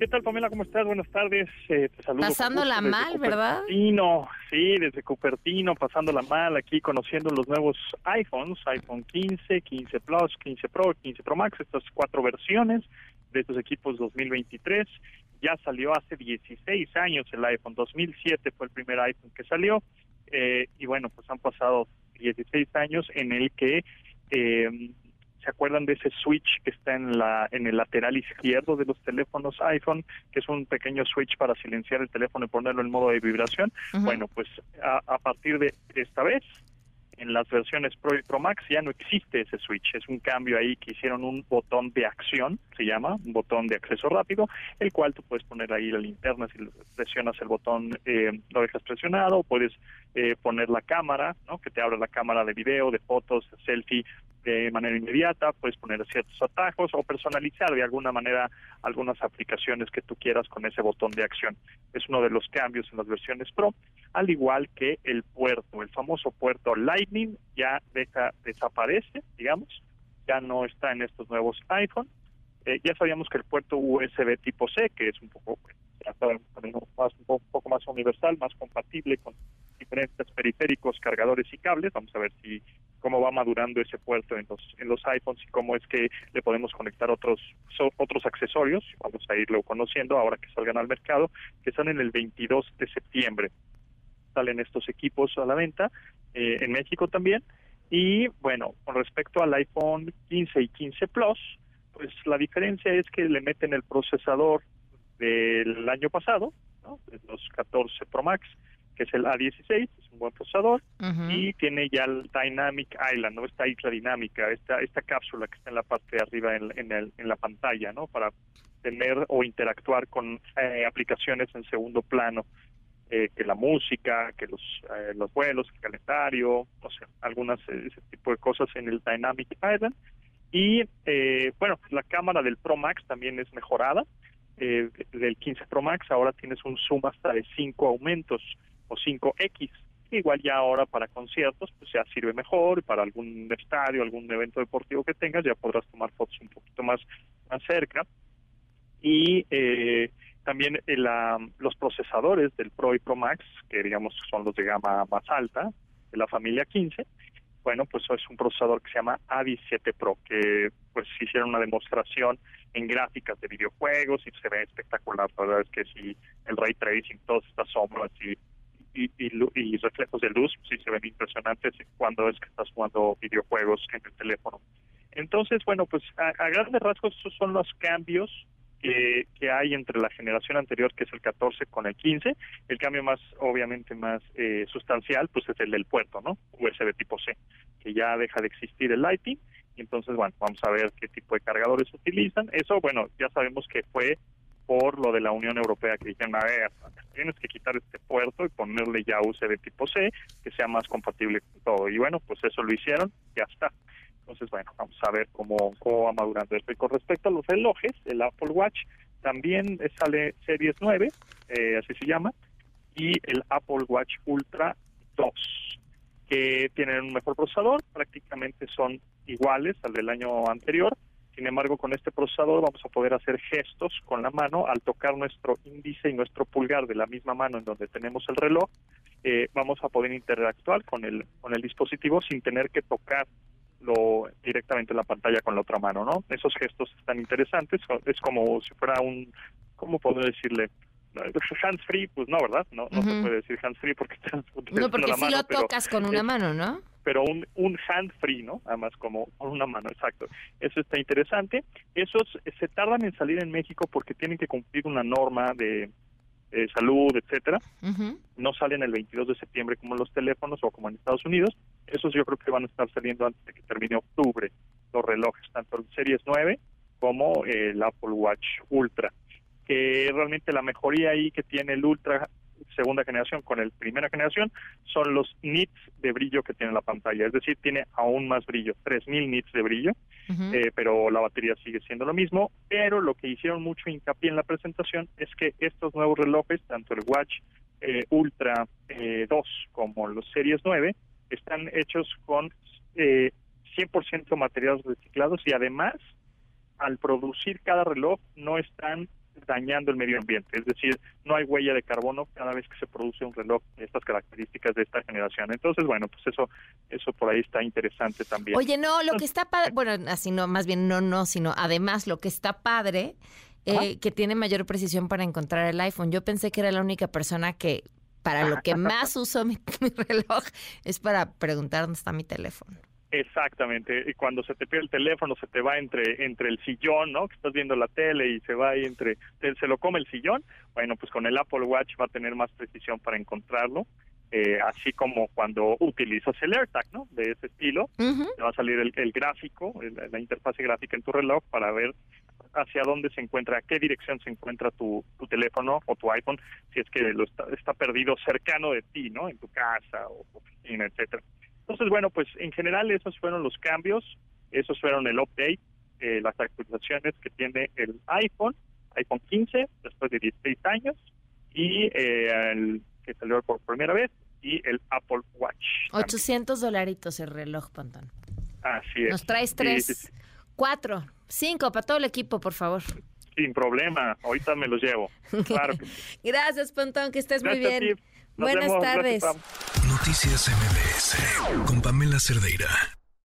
¿Qué tal, Pamela? ¿Cómo estás? Buenas tardes. Eh, te saludo. Pasándola mal, ¿verdad? Cupertino. Sí, desde Cupertino, pasándola mal, aquí conociendo los nuevos iPhones, iPhone 15, 15 Plus, 15 Pro, 15 Pro Max, estas cuatro versiones de estos equipos 2023. Ya salió hace 16 años el iPhone, 2007 fue el primer iPhone que salió, eh, y bueno, pues han pasado 16 años en el que eh, ¿Se acuerdan de ese switch que está en la en el lateral izquierdo de los teléfonos iPhone, que es un pequeño switch para silenciar el teléfono y ponerlo en modo de vibración? Bueno, pues a, a partir de esta vez en las versiones Pro y Pro Max ya no existe ese switch, es un cambio ahí que hicieron un botón de acción, se llama, un botón de acceso rápido, el cual tú puedes poner ahí la linterna, si presionas el botón eh, lo dejas presionado, puedes eh, poner la cámara, ¿no? que te abra la cámara de video, de fotos, de selfie de manera inmediata, puedes poner ciertos atajos o personalizar de alguna manera algunas aplicaciones que tú quieras con ese botón de acción. Es uno de los cambios en las versiones Pro, al igual que el puerto, el famoso puerto Lightning ya deja, desaparece, digamos, ya no está en estos nuevos iPhone. Eh, ya sabíamos que el puerto USB tipo C, que es un poco, más, un poco más universal, más compatible con diferentes periféricos, cargadores y cables. Vamos a ver si cómo va madurando ese puerto en los en los iPhones y cómo es que le podemos conectar otros otros accesorios. Vamos a irlo conociendo ahora que salgan al mercado, que salen el 22 de septiembre. Salen estos equipos a la venta eh, en México también. Y bueno, con respecto al iPhone 15 y 15 Plus, pues la diferencia es que le meten el procesador del año pasado, ¿no? los 14 Pro Max, que es el A16, buen procesador, y tiene ya el Dynamic Island, ¿no? Esta isla dinámica, esta, esta cápsula que está en la parte de arriba en, en, el, en la pantalla, ¿no? Para tener o interactuar con eh, aplicaciones en segundo plano, eh, que la música, que los, eh, los vuelos, el calendario, o sea, algunas ese tipo de cosas en el Dynamic Island. Y bueno, la cámara del Pro Max también es mejorada. del 15 Pro Max ahora tienes un zoom hasta de 5 aumentos o 5X. Igual ya ahora para conciertos, pues ya sirve mejor, para algún estadio, algún evento deportivo que tengas, ya podrás tomar fotos un poquito más, más cerca. Y eh, también los procesadores del Pro y Pro Max, que digamos son los de gama más alta, de la familia 15, bueno, pues es un procesador que se llama A17 Pro, que pues hicieron una demostración en gráficas de videojuegos y se ve espectacular. La verdad es que si el ray tracing, todas estas sombras y y, y, reflejos de luz sí se ven impresionantes cuando es que estás jugando videojuegos en el teléfono. Entonces, bueno, pues a, grandes rasgos esos son los cambios que, que, hay entre la generación anterior, que es el 14 con el 15. El cambio más, obviamente, más eh, sustancial, pues es el del puerto, ¿no? USB tipo C, que ya deja de existir el Lightning. Y entonces, bueno, vamos a ver qué tipo de cargadores utilizan. Eso, bueno, ya sabemos que fue por lo de la Unión Europea que dijeron, a ver, tienes que quitar este puerto y ponerle ya USB tipo C, que sea más compatible con todo. Y bueno, pues eso lo hicieron, ya está. Entonces, bueno, vamos a ver cómo, cómo va madurando esto. Y con respecto a los relojes, el Apple Watch también sale Series 9, eh, así se llama, y el Apple Watch Ultra 2, que tienen un mejor procesador, prácticamente son iguales al del año anterior, sin embargo, con este procesador vamos a poder hacer gestos con la mano al tocar nuestro índice y nuestro pulgar de la misma mano en donde tenemos el reloj. Eh, vamos a poder interactuar con el con el dispositivo sin tener que tocarlo directamente en la pantalla con la otra mano, ¿no? Esos gestos están interesantes. Es como si fuera un, ¿cómo puedo decirle? Hands free, pues no, ¿verdad? No, no se puede decir hands free porque estás No, porque si lo tocas con una mano, ¿no? Pero un, un hand free, ¿no? Además, como con una mano, exacto. Eso está interesante. Esos se tardan en salir en México porque tienen que cumplir una norma de, salud, etcétera. No salen el 22 de septiembre como los teléfonos o como en Estados Unidos. Esos yo creo que van a estar saliendo antes de que termine octubre los relojes, tanto el Series 9 como el Apple Watch Ultra. Que realmente la mejoría ahí que tiene el Ultra segunda generación con el primera generación son los nits de brillo que tiene la pantalla, es decir, tiene aún más brillo, 3000 nits de brillo eh, pero la batería sigue siendo lo mismo. Pero lo que hicieron mucho hincapié en la presentación es que estos nuevos relojes, tanto el Watch eh, Ultra 2 como los Series 9, están hechos con 100% materiales reciclados y además al producir cada reloj no están dañando el medio ambiente, es decir, no hay huella de carbono cada vez que se produce un reloj de estas características de esta generación. Entonces, bueno, pues eso eso por ahí está interesante también. Oye, no, lo que está padre, bueno, así no, más bien no, no, sino además lo que está padre eh, que tiene mayor precisión para encontrar el iPhone. Yo pensé que era la única persona que para lo que más uso mi reloj es para preguntar dónde está mi teléfono. Exactamente, y cuando se te pierde el teléfono se te va entre entre el sillón, ¿no? Que estás viendo la tele y se va ahí entre se lo come el sillón. Bueno, pues con el Apple Watch va a tener más precisión para encontrarlo. Eh, así como cuando utilizas el AirTag, ¿no? De ese estilo, te va a salir el, gráfico, la interfase gráfica en tu reloj para ver hacia dónde se encuentra, a qué dirección se encuentra tu, tu teléfono o tu iPhone, si es que lo está, está perdido cercano de ti, ¿no? En tu casa o oficina, etcétera. Entonces, bueno, pues en general esos fueron los cambios, esos fueron el update, eh, las actualizaciones que tiene el iPhone, iPhone 15, después de 16 años, y eh, el que salió por primera vez, y el Apple Watch. 800 dolaritos el reloj, Pontón. Así es. Nos traes tres, cuatro, cinco para todo el equipo, por favor. Sin problema, ahorita me los llevo. Claro Gracias, Pontón, que estés muy bien. Buenas tardes. Noticias MBS con Pamela Cerdeira.